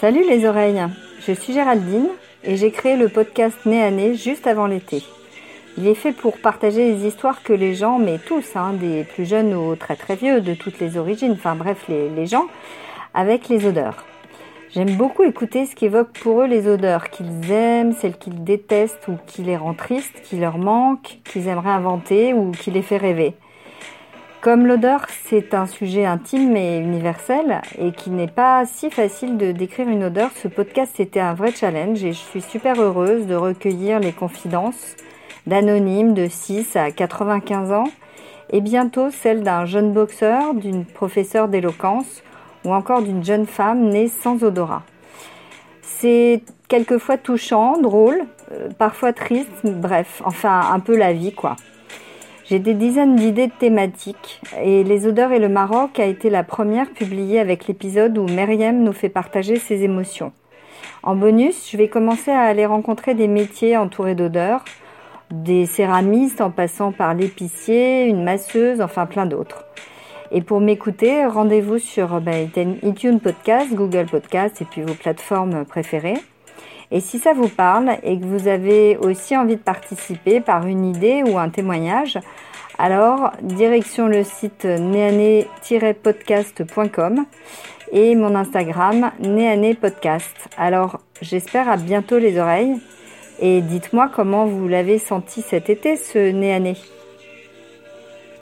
Salut les oreilles, je suis Géraldine et j'ai créé le podcast Né à Nez juste avant l'été. Il est fait pour partager les histoires que les gens, mais tous, hein, des plus jeunes aux très très vieux, de toutes les origines, enfin bref les, les gens, avec les odeurs. J'aime beaucoup écouter ce qu'évoquent pour eux les odeurs qu'ils aiment, celles qu'ils détestent ou qui les rend tristes, qui leur manquent, qu'ils aimeraient inventer ou qui les fait rêver. Comme l'odeur, c'est un sujet intime et universel et qui n'est pas si facile de décrire une odeur, ce podcast c'était un vrai challenge et je suis super heureuse de recueillir les confidences d'anonymes de 6 à 95 ans et bientôt celles d'un jeune boxeur, d'une professeure d'éloquence ou encore d'une jeune femme née sans odorat. C'est quelquefois touchant, drôle, euh, parfois triste, bref, enfin un peu la vie quoi. J'ai des dizaines d'idées thématiques et Les odeurs et le Maroc a été la première publiée avec l'épisode où Myriam nous fait partager ses émotions. En bonus, je vais commencer à aller rencontrer des métiers entourés d'odeurs, des céramistes en passant par l'épicier, une masseuse, enfin plein d'autres. Et pour m'écouter, rendez-vous sur bah, iTunes Podcast, Google Podcast et puis vos plateformes préférées. Et si ça vous parle et que vous avez aussi envie de participer par une idée ou un témoignage, alors direction le site néané-podcast.com et mon Instagram néané podcast. Alors j'espère à bientôt les oreilles et dites-moi comment vous l'avez senti cet été ce néané.